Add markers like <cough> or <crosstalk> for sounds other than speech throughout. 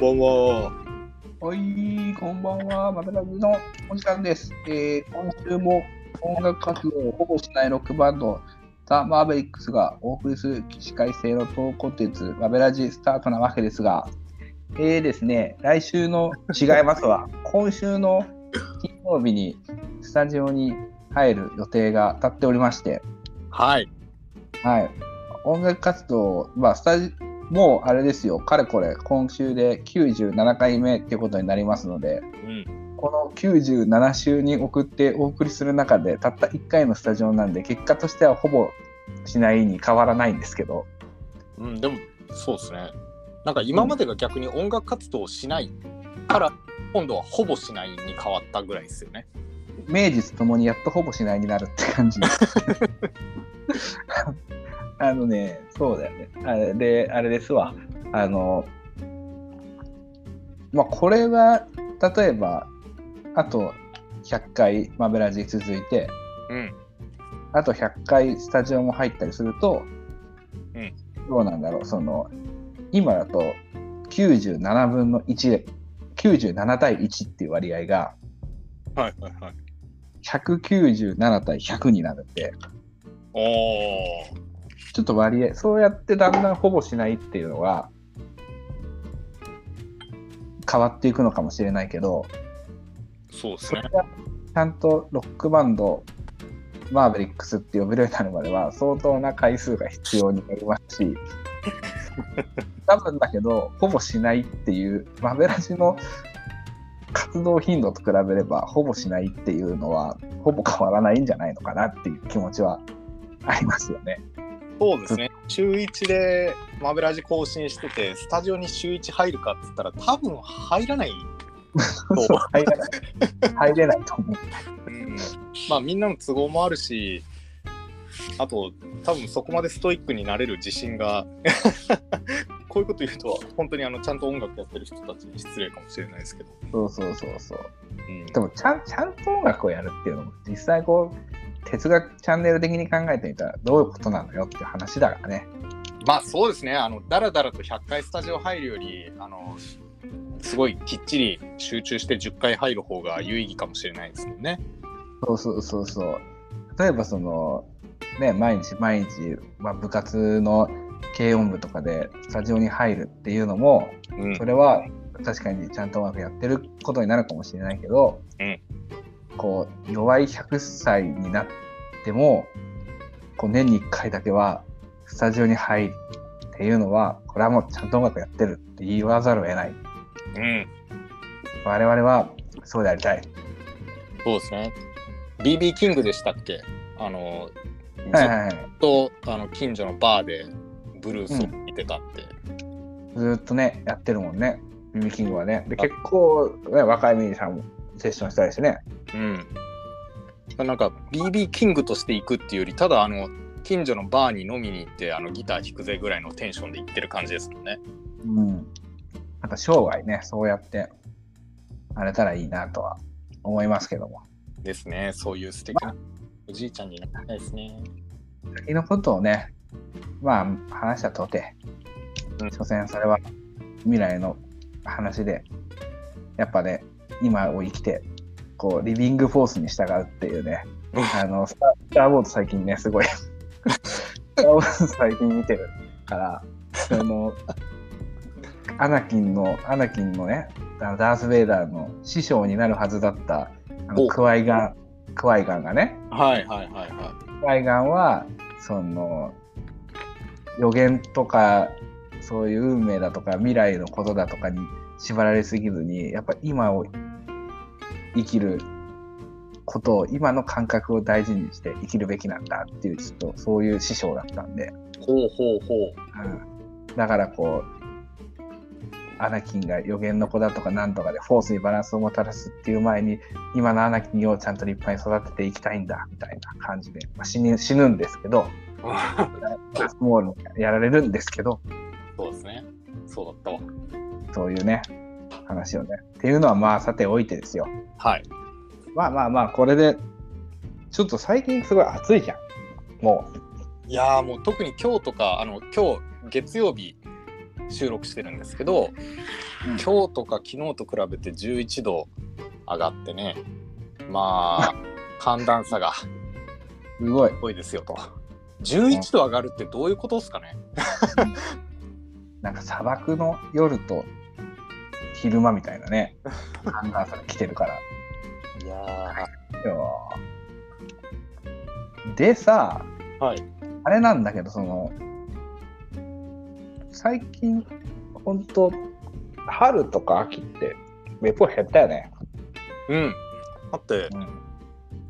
んばんは。はい、こんばんは。マブラブのお時間です。えー今週も音楽活動をほぼしないロックバンド、ザ・マーベリックスがお送りする起死回生のトークコンテンツ、マベラジスタートなわけですが、えーですね、来週の違いますわ。<laughs> 今週の金曜日にスタジオに入る予定が立っておりまして、はい。はい。音楽活動、まあ、スタジもうあれですよ、かれこれ、今週で97回目っていうことになりますので、うん。この97週に送ってお送りする中で、たった1回のスタジオなんで、結果としてはほぼしないに変わらないんですけど、うん、でも、そうですね。なんか今までが逆に音楽活動をしないから、今度はほぼしないに変わったぐらいですよね。名実ともにやっとほぼしないになるって感じ。<laughs> あのね、そうだよね。あれで、あれですわ。あの、まあ、これは、例えば、あと100回マベラジ続いて、うん。あと100回スタジオも入ったりすると、うんどうなんだろう、その、今だと97分の1で、97対1っていう割合が、はいはいはい。197対100になるんで、おー。ちょっと割合、そうやってだんだんほぼしないっていうのが、変わっていくのかもしれないけど、そうですねちゃんとロックバンド、マーベリックスって呼べるようになるまでは、相当な回数が必要になりますし、<laughs> 多分だけど、ほぼしないっていう、マベラジの活動頻度と比べれば、ほぼしないっていうのは、ほぼ変わらないんじゃないのかなっていう気持ちはありますよね。そうですね。週1でマベラジ更新してて、スタジオに週1入るかっつったら、多分入らない。<laughs> 入れない。入れないと思う。うん、まあみんなの都合もあるし、あと多分そこまでストイックになれる自信が <laughs> こういうこと言うと本当にあのちゃんと音楽やってる人たちに失礼かもしれないですけど、そうそうそうそう。うんでもちゃん、ちゃんと音楽をやるっていうのも、実際こう、哲学チャンネル的に考えてみたら、どういうことなのよっていう話だからね。まあそうですねあのだらだらと100回スタジオ入るよりあのすごいきっちり集中して10回入る方が有意義かもしれないですもんね。そうそうそうそう。例えばその、ね、毎日毎日、まあ、部活の軽音部とかでスタジオに入るっていうのも、うんそれは確かにちゃんと音楽やってることになるかもしれないけど、うんこう弱い100歳になってもこう年に1回だけはスタジオに入るっていうのはこれはもうちゃんと音楽やってるって言わざるを得ない。うん。我々はそうでありたい。そうですね。BB キングでしたっけ？あのずっはいはい。はいとあの近所のバーでブルースを見てたって。ずーっとねやってるもんね。ミミキングはね。で結構、ね、若いミュージシャンもセッションしたりしてねうん。なんか BB キングとして行くっていうよりただあの近所のバーに飲みに行ってあのギター弾くぜぐらいのテンションで行ってる感じですもんね。うんなんか生涯ねそうやってあれたらいいなとは思いますけどもですね。そういう素敵なおじいちゃんになりたいですね。先のことをねまあ話したとてうん所詮それは未来の話でやっぱね今を生きてこうリビングフォースに従うっていうね。あのスタースター・ウォーズ最近ねすごい。スター・ウォーズ <laughs> 最近見てるからそのアナキンのアナキンのねダース・ベイダーの師匠になるはずだったあのお。クワイガンクワイガンがね。はいはいはいは海岸はその予言とかそういう運命だとか未来のことだとかに縛られすぎずにやっぱ今を生きることを今の感覚を大事にして生きるべきなんだっていうちょっとそういう師匠だったんで、い。ほうほうほう。うん、だからこうアナキンが予言の子だとかなんとかでフォースにバランスをもたらすっていう前に今のアナキンをちゃんと立派に育てていきたいんだみたいな感じで、まあ、死ぬ死ぬんですけど <laughs> もうやられるんですけどそうですね。そうだったわ。そういうね話をね。っていうのはまあさておいてですよ。はい。まあまあまあこれでちょっと最近すごい暑いじゃん。もいやーもう特に今日とかあの今日月曜日収録してるんですけど、うん。今日とか昨日と比べて11度上がってねまあ寒暖差がすごい。多いですよと。11度上がるってどういうことですかね？<laughs> なんか砂漠の夜と昼間みたいなね、寒暖差が来てるから。いやよでさ、ーはいあれなんだけど、その、最近、ほんと、春とか秋って、めっぽい減ったよね。うんだってうん。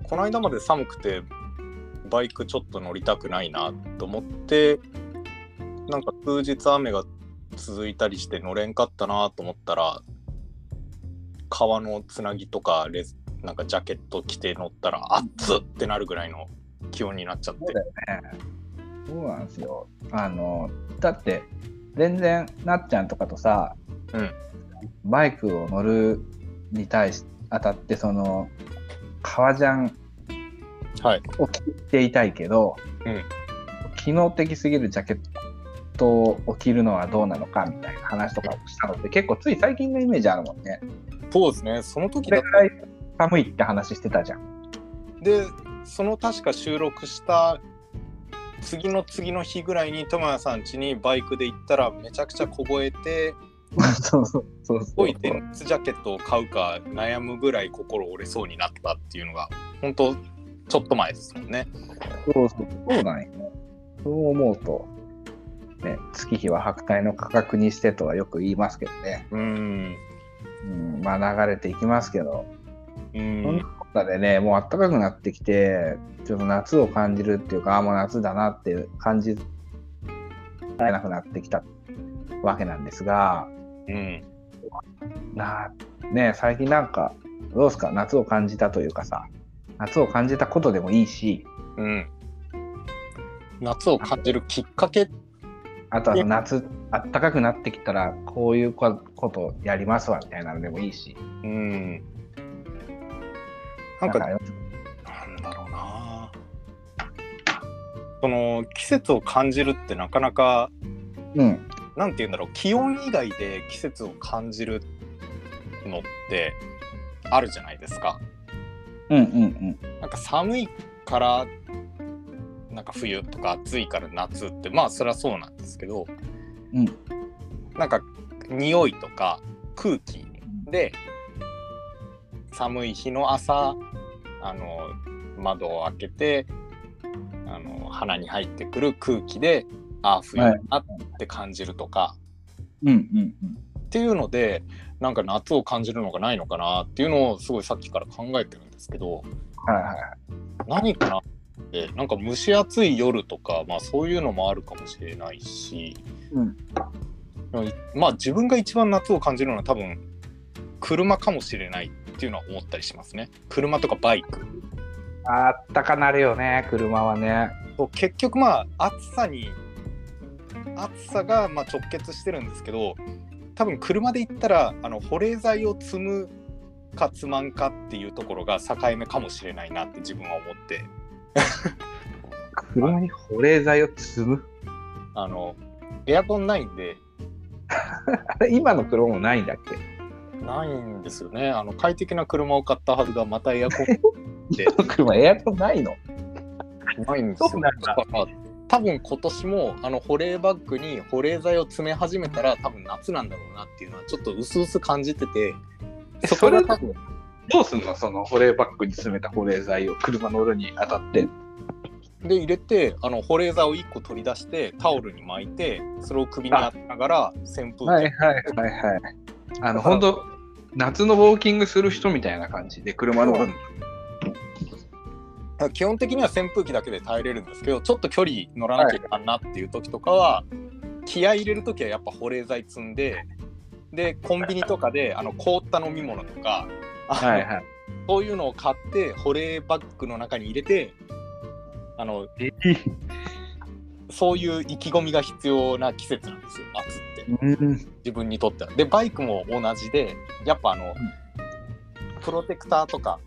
この間まで寒くてバイクちょっと乗りたくないなと思ってなんか数日雨が続いたりして乗れんかったなと思ったら川のつなぎとかレズなんかジャケット着て乗ったら熱っってなるぐらいの気温になっちゃってそうだよね。そうなんですよ。あの、だって、全然、なっちゃんとかとさ、うんバイクを乗るに対し、あたって、その、革ジャンはいを着ていたいけど、うん機能的すぎるジャケットを着るのはどうなのかみたいな話とかをしたのって結構つい最近のイメージあるもんね。そうですねその時だそれぐらい寒いって話してたじゃん。でその確か収録した次の次の日ぐらいに友也さん家にバイクで行ったらめちゃくちゃ凍えて <laughs> そうそうそうそう置いて夏ジャケットを買うか悩むぐらい心折れそうになったっていうのが本当ちょっと前ですもんね。そうそうそうなんよね。そう思うと、ね、月日は白帯の価格にしてとはよく言いますけどね。うん。うん、まあ流れていきますけど、うそんんな。ことでね、もう暖かくなってきて、ちょっと夏を感じるっていうか、あもう夏だなっていう感じられなくなってきたわけなんですが、うん。なね、最近なんか、どうですか、夏を感じたというかさ、夏を感じたことでもいいし、うん。夏を感じるきっかけ。あとは夏、暖かくなってきたら、こういうこことやりますわみたいなのでもいいし、うん。なんか、なんだろうな。その季節を感じるってなかなか、うん、なんて言うんだろう、気温以外で季節を感じるのってあるじゃないですか。うん、うん、なんか寒いからなんか冬とか暑いから夏ってまあそりゃそうなんですけど、うんなんか匂いとか空気で寒い日の朝あの窓を開けてあの鼻に入ってくる空気でああ冬だなって感じるとか、うん、うん、うん。っていうのでなんか夏を感じるのがないのかなっていうのをすごいさっきから考えてるんですけど。はいはい。何かなってなんか蒸し暑い夜とか、まあ、そういうのもあるかもしれないし、うん。まあ自分が一番夏を感じるのは多分車かもしれないっていうのは思ったりしますね。車とかバイク。あったかなるよね、車はね。結局まあ暑さに暑さがまあ直結してるんですけど多分車で行ったらあの保冷剤を積むか積まんかっていうところが境目かもしれないなって自分は思って <laughs> 車に保冷剤を積む？あのエアコンないんで。<laughs> あれ、今の車もないんだっけ？ないんですよね。あの快適な車を買ったはずがまたエアコン。<laughs> で車エアコンないの？ないんですよ。そうなんだ？から多分今年もあの保冷バッグに保冷剤を詰め始めたら多分夏なんだろうなっていうのはちょっと薄々感じててそこが多分どうすんの？その保冷バッグに詰めた保冷剤を車の裏に当たって。で入れてあの保冷剤を1個取り出してタオルに巻いてそれを首に当てながら扇風機、はいはいはいはい。あの、本当夏のウォーキングする人みたいな感じで車の裏に。基本的には扇風機だけで耐えれるんですけどちょっと距離乗らなきゃいかんなっていう時とかは、気合い入れる時はやっぱ保冷剤積んででコンビニとかであの凍った飲み物とか、はいはい。<laughs> そういうのを買って保冷バッグの中に入れてあのそういう意気込みが必要な季節なんですよ夏ってうん。自分にとっては。でバイクも同じでやっぱあの、プロテクターとか、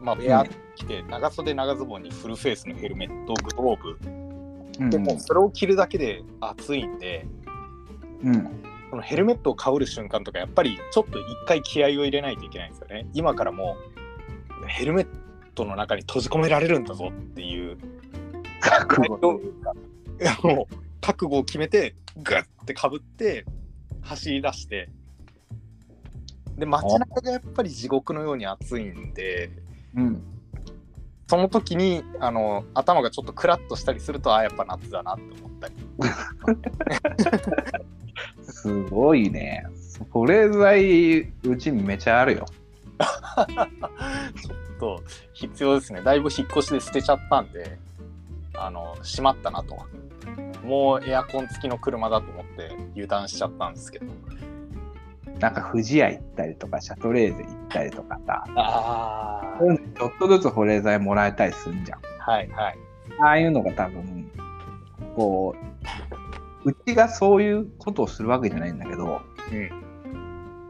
まあ、エア着て長袖長ズボンにフルフェイスのヘルメットグローブでもそれを着るだけで暑いんでうん。このヘルメットをかぶる瞬間とかやっぱりちょっと一回気合を入れないといけないんですよね。今からもうヘルメットの中に閉じ込められるんだぞっていう覚悟。といもう覚悟を決めてグッてかぶって走り出して。で街中がやっぱり地獄のように暑いんでうん。その時にあの頭がちょっとクラッとしたりするとあやっぱ夏だなって思ったり <laughs> すごいね。保冷剤、うちめちゃあるよ。<laughs> ちょっと必要ですねだいぶ引っ越しで捨てちゃったんであのしまったなともうエアコン付きの車だと思って油断しちゃったんですけどなんか富士屋行ったりとか、シャトレーゼ行ったりとかさ、あちょっとずつ保冷剤もらえたりするんじゃん。はいはいああいうのが多分、こう、うちがそういうことをするわけじゃないんだけど、うん。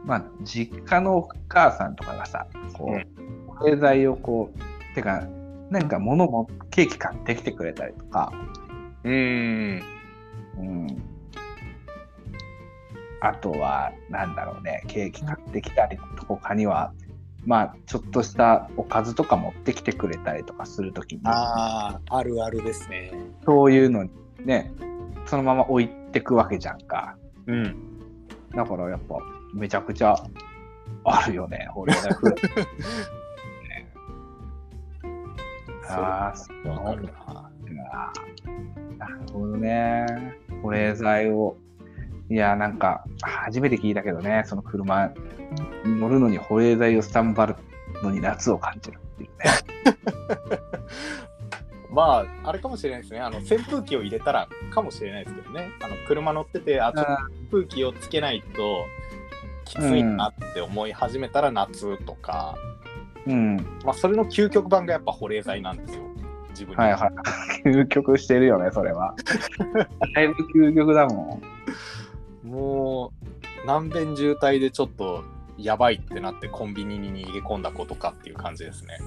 まあ、実家のお母さんとかがさ、こう保冷剤をこう、てか、なんか物も、ケーキ買ってきてくれたりとか、うーん。うん。あとは、なんだろうね、ケーキ買ってきたりと他には、まあ、ちょっとしたおかずとか持ってきてくれたりとかするときに、あああるあるですね。そういうのにね、そのまま置いてくわけじゃんか。うんだからやっぱ、めちゃくちゃあるよね、保冷剤フレね <laughs> ああ、そうわかるななるほどね。保冷剤を。いや、なんか、初めて聞いたけどね、その車に乗るのに保冷剤をスタンバるのに夏を感じるっていうね。<laughs> まああれかもしれないですねあの扇風機を入れたらかもしれないですけどねあの車乗っててあちょっと扇風機をつけないときついなって思い始めたら夏とか、うん。まあそれの究極版がやっぱ保冷剤なんですよ自分にはいはい。<laughs> 究極してるよね、それは。<laughs> だいぶ究極だもん。もう南弁渋滞でちょっとやばいってなってコンビニに逃げ込んだ子とかっていう感じですね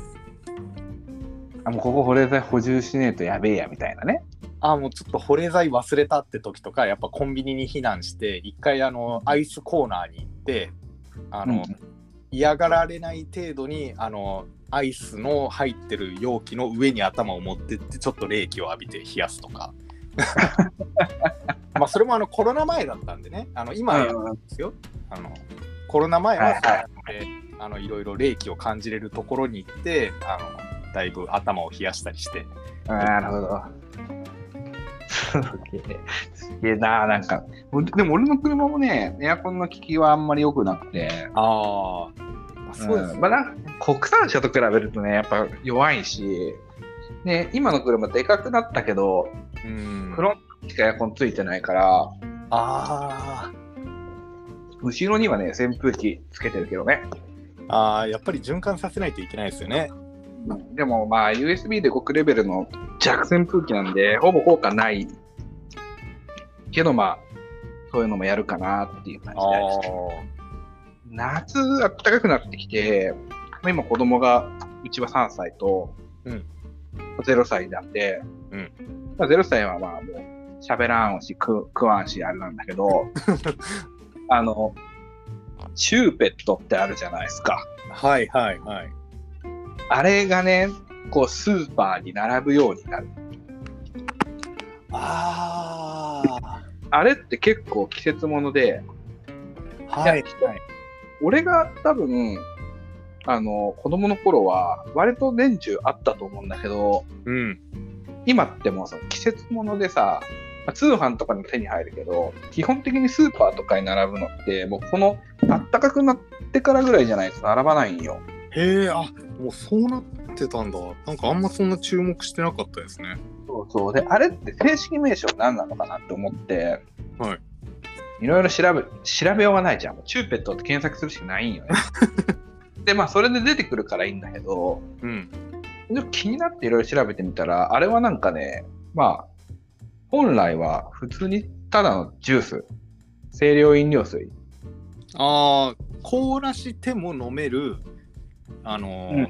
あ、もうここ保冷剤補充しねえとやべえや、みたいなね。あもうちょっと保冷剤忘れたって時とかやっぱコンビニに避難して一回あのアイスコーナーに行ってあの、うん嫌がられない程度にあのアイスの入ってる容器の上に頭を持ってってちょっと冷気を浴びて冷やすとか。<laughs> まあそれもあのコロナ前だったんでね。あの今はやるんですよ、あのコロナ前はそうやってあのいろいろ冷気を感じれるところに行ってあのだいぶ頭を冷やしたりして。なるほど。<laughs> すげえ。すげえな、なんか。でも俺の車もね、エアコンの効きはあんまり良くなくて、ああそうですん。まあ、なんか国産車と比べるとね、やっぱ弱いし、ね、今の車でかくなったけど、うん。フロントにしかエアコンついてないから、あ後ろにはね、扇風機つけてるけどね。ーあーやっぱり循環させないといけないですよねでもまあ USB で極レベルの弱扇風機なんで、ほぼ効果ないけどまあ、そういうのもやるかなっていう感じで。夏暖かくなってきて、まあ今子供が、うちは3歳と、うん0歳なんで、うんまあ、0歳はまあもう喋らんし食食わんしあれなんだけど、<laughs> あの、チューペットってあるじゃないですか。はいはいはいあれがね、こうスーパーに並ぶようになる。ああれって結構季節もので、あはいはい俺が多分、あの、子供の頃は割と年中あったと思うんだけど、うん今ってもうさ、季節ものでさ、まあ通販とかに手に入るけど、基本的にスーパーとかに並ぶのって、もうこの暖かくなってからぐらいじゃないと並ばないんよ。へえあもうそうなってたんだなんかあんまそんな注目してなかったですねそうそう。で、あれって正式名称何なのかなって思って、はい。いろいろ調べ、調べようがないじゃん。チューペットって検索するしかないんよね。<laughs> で、まあ、それで出てくるからいいんだけど、うんでも気になっていろいろ調べてみたら、あれはなんかね、まあ、本来は普通にただのジュース、清涼飲料水。ああ凍らしても飲めるあのーうん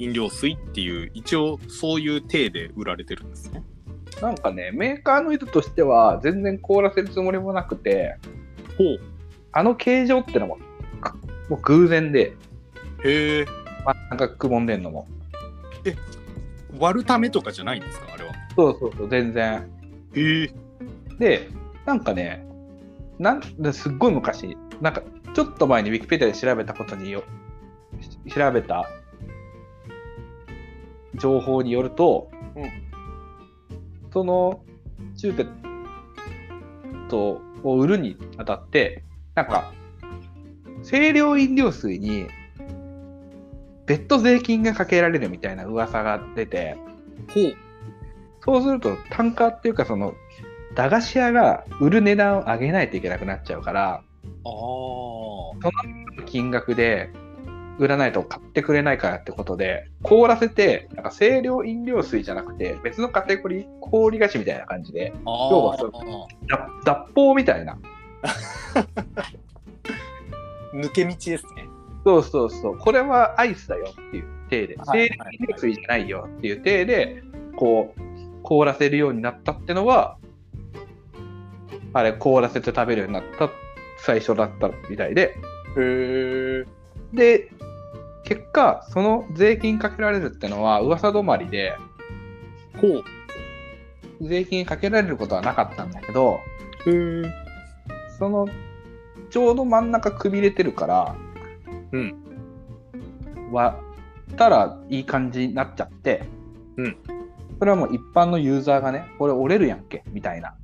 飲料水っていう一応そういう体で売られてるんですねなんかね、メーカーの意図としては全然凍らせるつもりもなくて、ほう。あの形状ってのも、かもう偶然で、へえ。真ん中くぼんでんのも。割るためとかじゃないんですか？あれは。そうそうそう、全然。へえ。で、なんかね、なんですっごい昔、なんかちょっと前にウィキペディアで調べたことによ、し調べた情報によると、うんそのチューペットを売るにあたって、なんか、清涼飲料水に別途税金がかけられるみたいな噂が出て、ほう。そうすると単価っていうかその駄菓子屋が売る値段を上げないといけなくなっちゃうからああ。金額で売らないと買ってくれないからってことで凍らせてなんか清涼飲料水じゃなくて別のカテゴリー氷菓子みたいな感じであ要はそ脱法みたいな。<laughs> 抜け道ですね。そうそうそう。これはアイスだよっていう体ではい清涼飲料水じゃないよっていう体でこう凍らせるようになったってのはあれ凍らせて食べるようになった最初だったみたいで。へえ。で、結果、その税金かけられるってのは噂止まりで、ほう。税金かけられることはなかったんだけど。その、ちょうど真ん中くびれてるから、うん。割ったらいい感じになっちゃって、うん。それはもう一般のユーザーがね、これ折れるやんけ、みたいな。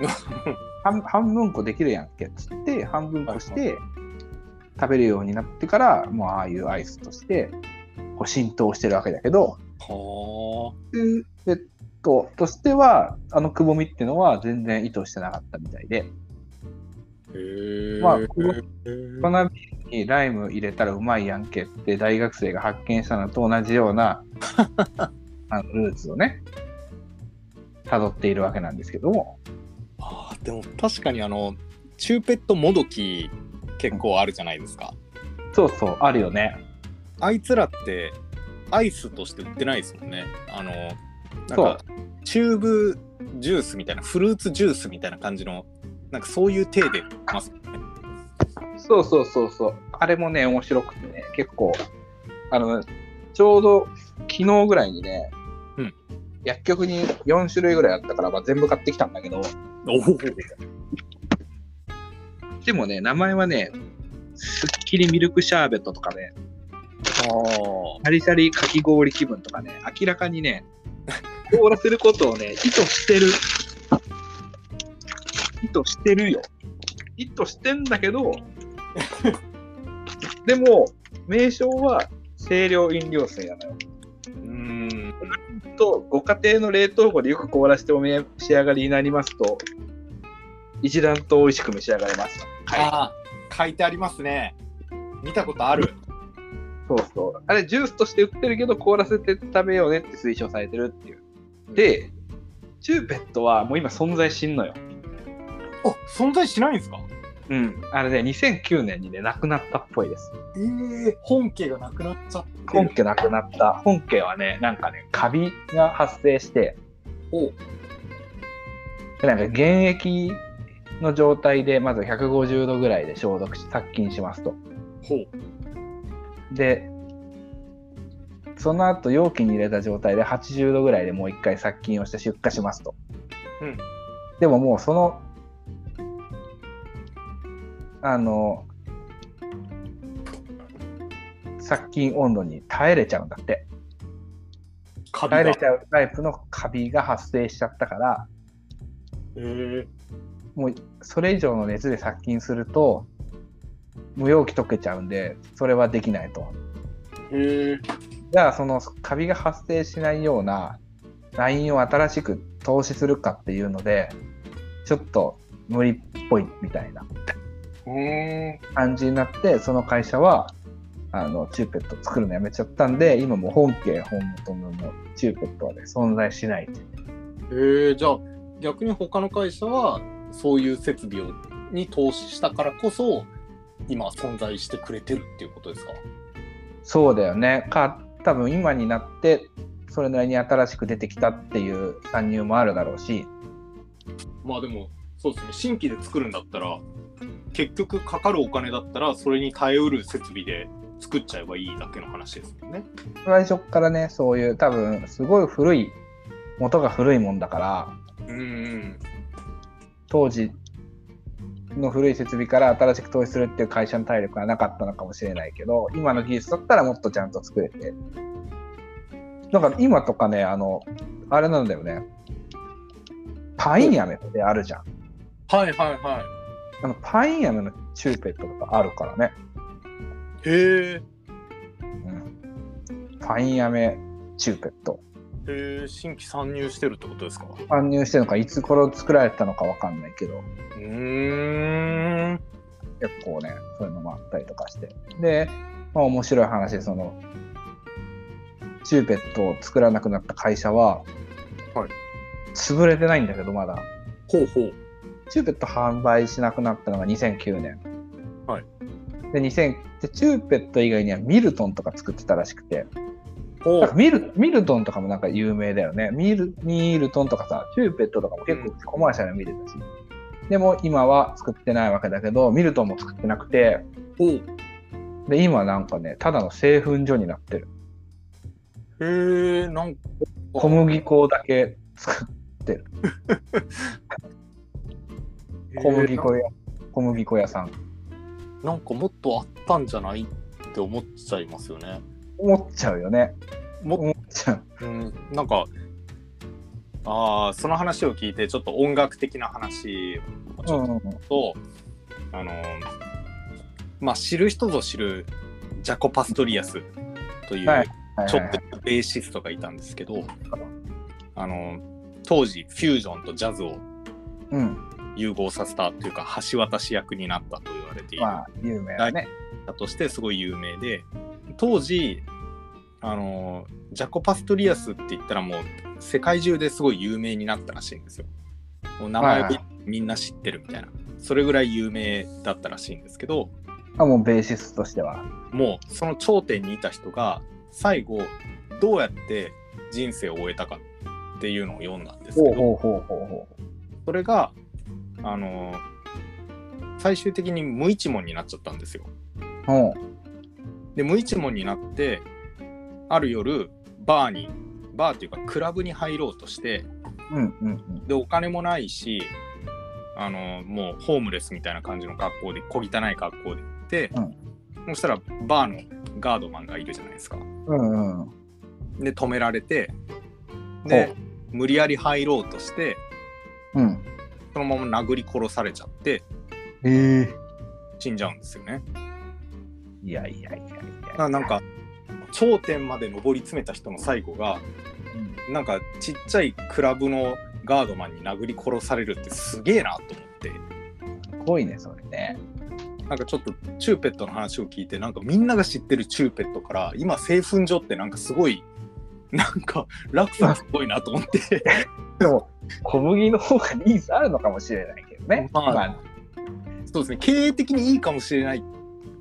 <laughs> 半半分こできるやんけっつって半分こして食べるようになってからもうああいうアイスとしてこう浸透してるわけだけど。はペットとしてはあのくぼみっていうのは全然意図してなかったみたいで。まあこのへえ粉ビールにライム入れたらうまいやんけって大学生が発見したのと同じような <laughs> あのルーツをね辿っているわけなんですけども。あーでも確かにあのチューペットもどき結構あるじゃないですか。そうそうあるよねあいつらってアイスとして売ってないですもんね。あのなんかチューブジュースみたいなフルーツジュースみたいな感じのなんかそういう体でますもんね。そうそうそうそう。あれもね、面白くてね、結構、あの、ちょうど昨日ぐらいにね、うん薬局に4種類ぐらいあったから、まあ、全部買ってきたんだけど、でもね、名前はね、すっきりミルクシャーベットとかね、あシャリシャリかき氷気分とかね、明らかにね、凍らせることをね、意図してる。意図してるよ。意図してんだけど、<laughs> でも、名称は清涼飲料水なのよ。ーうーん。と、ご家庭の冷凍庫でよく凍らせてお召し上がりになりますと、一段と美味しく召し上がれます。はい。書いてありますね。見たことある。そうそう。あれ、ジュースとして売ってるけど、凍らせて食べようねって推奨されてるっていう。で、チューペットはもう今存在しんのよ。あ存在しないんですか？うん。あれね、2009年にね、亡くなったっぽいです。ええ本家がなくなっちゃって本家亡くなった。本家はね、なんかね、カビが発生して、おでなんか原液の状態で、まず150度ぐらいで消毒し、殺菌しますと。ほう。で、その後容器に入れた状態で80度ぐらいでもう一回殺菌をして出荷しますと。うんでももうその、あの、殺菌温度に耐えれちゃうんだって。耐えれちゃうタイプのカビが発生しちゃったから、えもうそれ以上の熱で殺菌すると、無容器溶けちゃうんで、それはできないと。ー、へえじゃあそのカビが発生しないようなラインを新しく投資するかっていうのでちょっと無理っぽいみたいな。感じになってその会社はあのチューペット作るのやめちゃったんで今もう本家本元のもうチューペットはね存在しないえー、じゃあ逆に他の会社はそういう設備をに投資したからこそ今存在してくれてるっていうことですか？そうだよね。か多分今になってそれなりに新しく出てきたっていう参入もあるだろうし。まあでもそうですね。新規で作るんだったら結局かかるお金だったらそれに耐えうる設備で作っちゃえばいいだけの話ですもんね。最初からね、そういう多分すごい古い、元が古いもんだから、うんうん。当時の古い設備から新しく投資するっていう会社の体力はなかったのかもしれないけど、今の技術だったらもっとちゃんと作れて。だから今とかね、あの、あれなんだよね。パイン飴ってあるじゃん。はいはいはあのパイン飴のチューペットとかあるからね。い。へえ。うん、パイン飴チューペット。へえ、新規参入してるってことですか？搬入してるのか、いつ頃作られたのかわかんないけど、うーん。結構ね、そういうのもあったりとかして。で、まあ面白い話で、その、チューペットを作らなくなった会社は、はい潰れてないんだけど、まだ。ほうほう。チューペット販売しなくなったのが2009年。はい。で、2000でチューペット以外にはミルトンとか作ってたらしくて、ミルミルトンとかもなんか有名だよね。ミルミルトンとかさ、チューペットとかも結構コマーシャル見てたし。でも今は作ってないわけだけど、ミルトンも作ってなくて。で、今なんかね、ただの製粉所になってる。へえ、なんか。小麦粉だけ作っ <laughs> 小麦粉屋、小麦粉屋さん。なんかもっとあったんじゃないって思っちゃいますよね。思っちゃうよね。も思っちゃう。うん、なんか、ああ、その話を聞いて、ちょっと音楽的な話をちょっうんうんと、あの、まあ、知る人ぞ知るジャコ・パストリアスという、はいはいちょっとベーシストがいたんですけど、あの、当時、フュージョンとジャズをうん。融合させたというか、橋渡し役になったと言われている。まあ、有名だね。としてすごい有名で当時あのジャコ・パストリアスって言ったらもう世界中ですごい有名になったらしいんですよ。もう名前をはいはみんな知ってるみたいなそれぐらい有名だったらしいんですけどあ、もうベーシストとしては。もうその頂点にいた人が最後どうやって人生を終えたかっていうのを読んだんですけどほうほうほうほうほそれがあの最終的に無一文になっちゃったんですよ。で無一文になってある夜バーにバーっていうかクラブに入ろうとしてう。うんうんでお金もないしあのもうホームレスみたいな感じの格好で小汚い格好で行って、そしたらバーのガードマンがいるじゃないですか。うん。うんうん。で止められてで無理やり入ろうとしてうん。そのまま殴り殺されちゃってええ死んじゃうんですよね。いやいやいやいや。ななんか頂点まで上り詰めた人の最後がうん、なんかちっちゃいクラブのガードマンに殴り殺されるってすげえなと思って。すごいね、それね。なんかちょっとチューペットの話を聞いてなんかみんなが知ってるチューペットから今製粉所ってなんかすごいなんか落差がすごいなと思って。<laughs> でも、小麦の方がニーズあるのかもしれないけどね。まあまあ。そうですね。経営的にいいかもしれない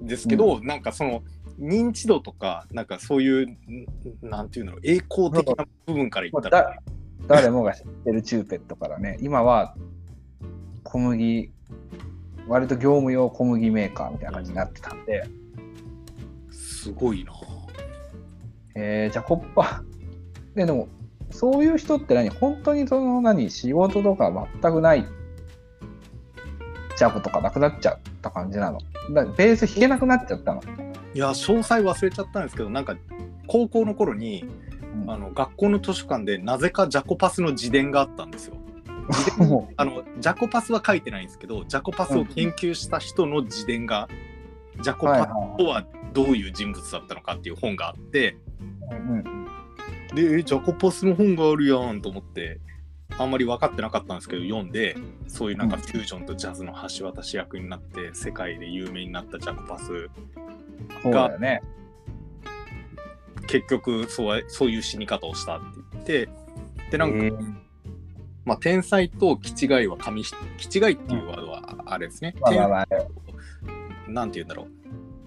ですけど、なんかその認知度とかなんかそういうんなんていうんだろう栄光的な部分から言ったら、だ誰もが知ってるチューペットからね、今は小麦、割と業務用小麦メーカーみたいな感じになってたんで、すごいな。えー、じゃあコッパ、ででも、そういう人って何？本当にその何？仕事とか全くない。ジャブとかなくなっちゃった感じなの。だベース弾けなくなっちゃったの、いや詳細忘れちゃったんですけどなんか高校の頃にうんあの学校の図書館でなぜかジャコパスの自伝があったんですよ。<laughs> あのジャコパスは書いてないんですけどジャコパスを研究した人の自伝が、ジャコはいパスとはどういう人物だったのかっていう本があってうんでえジャコパスの本があるやんと思ってあんまり分かってなかったんですけど読んでそういうなんかフュージョンとジャズの橋渡し役になって世界で有名になったジャコパスそうだよね。結局そうそういう死に方をしたって言ってでなんか、えーまあ、天才と気違いは紙一気違いっていうワードはあれですね。まあまあまあ、天なんて言うんだろ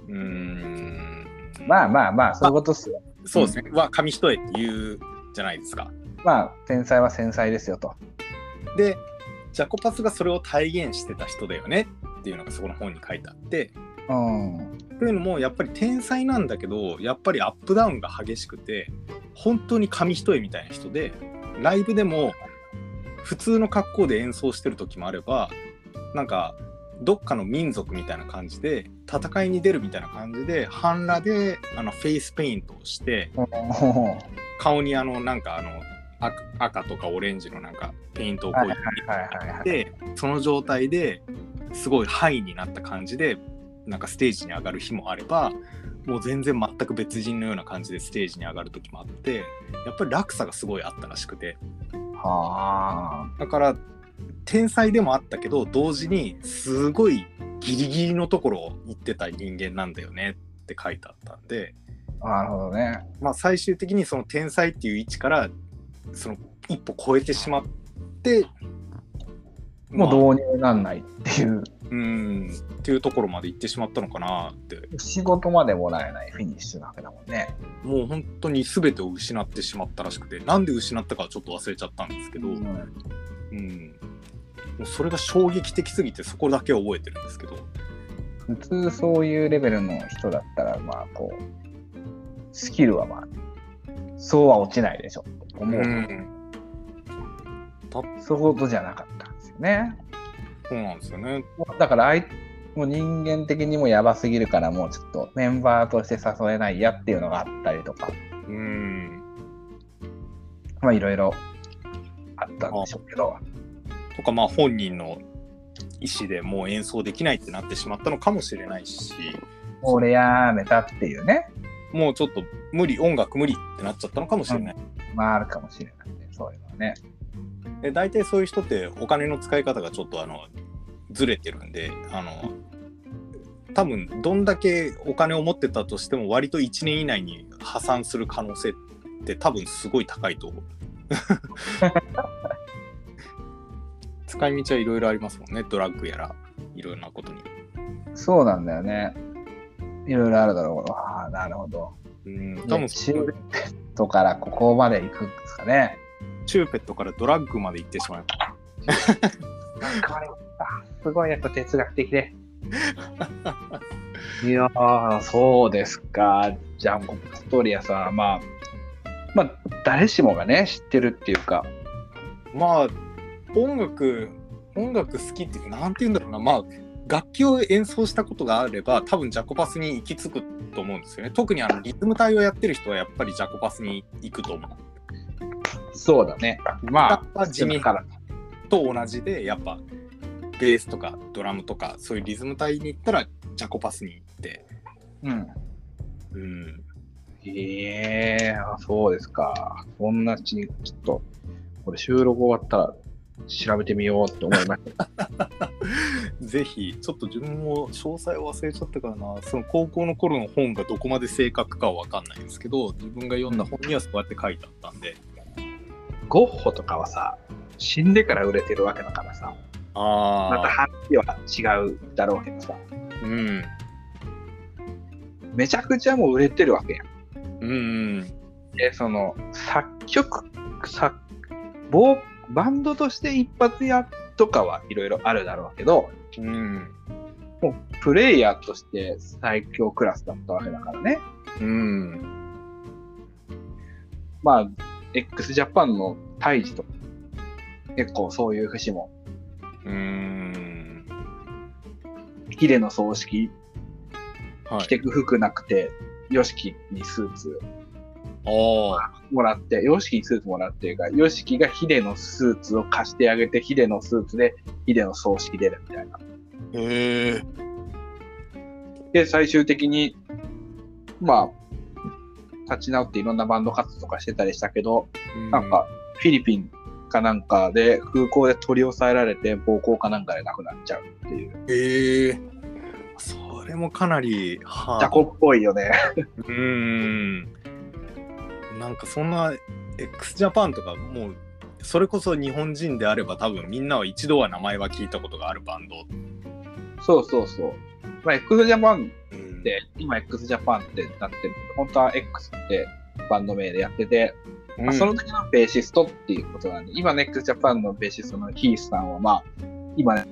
う。うーん。まあまあまあ、そういうことっすよ。そうですね。は紙一重って言うじゃないですか。まあ、天才は繊細ですよと。で、ジャコパスがそれを体現してた人だよねっていうのがそこの本に書いてあってうん。というのもやっぱり天才なんだけどやっぱりアップダウンが激しくて本当に紙一重みたいな人でライブでも普通の格好で演奏してる時もあればなんかどっかの民族みたいな感じで戦いに出るみたいな感じで半裸であのフェイスペイントをして顔にあのなんかあの赤赤とかオレンジのなんかペイントをこうはいはいはいはい。でその状態ですごいハイになった感じでなんかステージに上がる日もあればもう全然全く別人のような感じでステージに上がる時もあってやっぱり落差がすごいあったらしくてはだから天才でもあったけど同時にすごいギリギリのところを行ってた人間なんだよねって書いてあったんで、あ。なるほどね。まあ、最終的にその天才っていう位置からその一歩超えてしまってもうどうにもなんないっていう、うん。っていうところまで行ってしまったのかなって。仕事までもらえないフィニッシュなわけだもんね。もう本当に全てを失ってしまったらしくて。なんで失ったかはちょっと忘れちゃったんですけど、うん。もうそれが衝撃的すぎてそこだけは覚えてるんですけど。普通そういうレベルの人だったら、まあこう、スキルはまあ、そうは落ちないでしょと思う。うん。そういうことじゃなかったんですよね。そうなんですよね。だからあい、もう人間的にもやばすぎるから、もうちょっとメンバーとして誘えないやっていうのがあったりとか、うん。まあいろいろあったんでしょうけど、とかまあ本人の意思でもう演奏できないってなってしまったのかもしれないし。俺やめたっていうね、もうちょっと無理音楽無理ってなっちゃったのかもしれない、まああるかもしれないね、そういうのはね。で大体そういう人ってお金の使い方がちょっとあのずれてるんであの多分どんだけお金を持ってたとしても割と1年以内に破産する可能性って多分すごい高いと思う <laughs> 使い道はいろいろありますもんねドラッグやらいろんなことにそうなんだよね。いろいろあるだろう。ああ、なるほど。うん多多分分チューペットからここまで行くんですかね。チューペットからドラッグまで行ってしまう <laughs> すごいやっぱ哲学的で。<laughs> いやー、そうですか。じゃあ、ストーリアさん、まあ、まあ、誰しもがね、知ってるっていうか、まあ音楽音楽好きってなんて言うんだろうなまあ楽器を演奏したことがあれば多分ジャコパスに行き着くと思うんですよね特にあのリズム隊をやってる人はやっぱりジャコパスに行くと思うそうだね。まあ、地味から。と同じでやっぱベースとかドラムとかそういうリズム隊に行ったらジャコパスに行ってうん。うんええあそうですか。そんなちに、ちょっと、これ収録終わったら調べてみようって思いました。<laughs> ぜひちょっと自分も詳細を忘れちゃったからなその高校の頃の本がどこまで正確かは分かんないんですけど自分が読んだ本にはそうやって書いてあったんでゴッホとかはさ、死んでから売れてるわけだからさ、あまた話は違うだろうけどさ、うん。めちゃくちゃもう売れてるわけやん。うんうん。で、その、作曲、作、ボーバンドとして一発屋とかはいろいろあるだろうけど、うん。もうプレイヤーとして最強クラスだったわけだからね。うん。まあ、x ジャパンの胎児とか、結構そういう節も、うん。ヒデの葬式。はい。着てく服なくて、ヨシキにスーツ。もらって、ヨシキにスーツもらっていうか、ヨシキがヒデのスーツを貸してあげて、ヒデのスーツでヒデの葬式出るみたいな。へえで、最終的に、まあ、立ち直っていろんなバンド活動とかしてたりしたけど、なんか、フィリピンかなんかで空港で取り押さえられて暴行かなんかで亡くなっちゃうっていう。へえそれもかなりはジャコっぽいよね。うんなんかそんな x ジャパンとかもうそれこそ日本人であれば多分みんなは一度は名前は聞いたことがあるバンド、そうそうそう。まあ、x ジャパンうんって、今 x ジャパンってなってるけど、本当は X ってバンド名でやってて、まあ、その時のベーシストっていうことなんで、今の x ジャパンのベーシストのヒースさんは、まあ、今ね、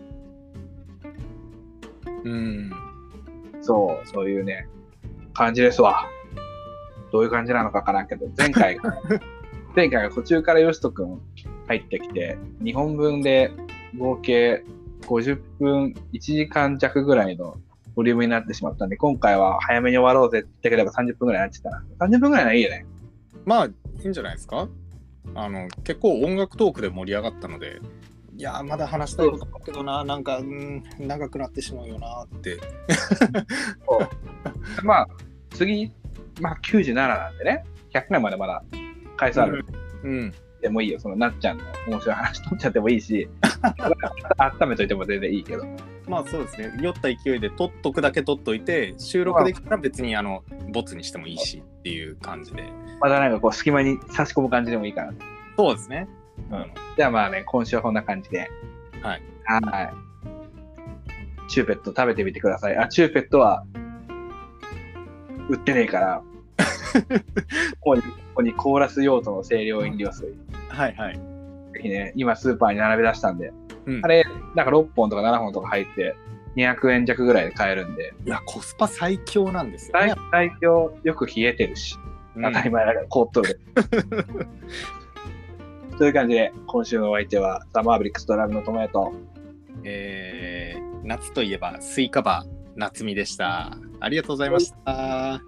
うん。そう、そういうね、感じですわ。どういう感じなのかわからんけど、前回が、<laughs> 前回が途中からよしとくん入ってきて、2本分で合計50分、1時間弱ぐらいのボリュームになってしまったんで、今回は早めに終わろうぜって言ってくれば30分ぐらいになっちゃったな。30分ぐらいならいいよね。まあ、いいんじゃないですか？あの、結構音楽トークで盛り上がったので、いやー、まだ話したいことだけどな、なんか、うん、長くなってしまうよなって。まあ、次、まあ97なんでね、100回までまだ回数ある。うん。でもいいよ、そのなっちゃんの面白い話取っちゃってもいいし、<laughs> 温めといても全然いいけど。まあそうですね、酔った勢いで取っとくだけ取っといて、収録できたら別にあの、ボツにしてもいいしっていう感じで。まだなんかこう隙間に差し込む感じでもいいかな。そうですね。うん、じゃあまあね、今週はこんな感じで。はい。はい。チューペット食べてみてください。あ、チューペットは売ってねえから、<laughs> ここにここにコーラス用途の清涼飲料水。はいはい。ぜひね、今スーパーに並べ出したんで、うんあれ、なんか6本とか7本とか入って、200円弱ぐらいで買えるんで、いや、コスパ最強なんですよ最ね。最強よく冷えてるし、うん当たり前だから凍っとるで。<laughs> という感じで、今週のお相手は、ザ・マーブリックスドラムのトマト。えー夏といえばスイカバー夏美でした。ありがとうございました。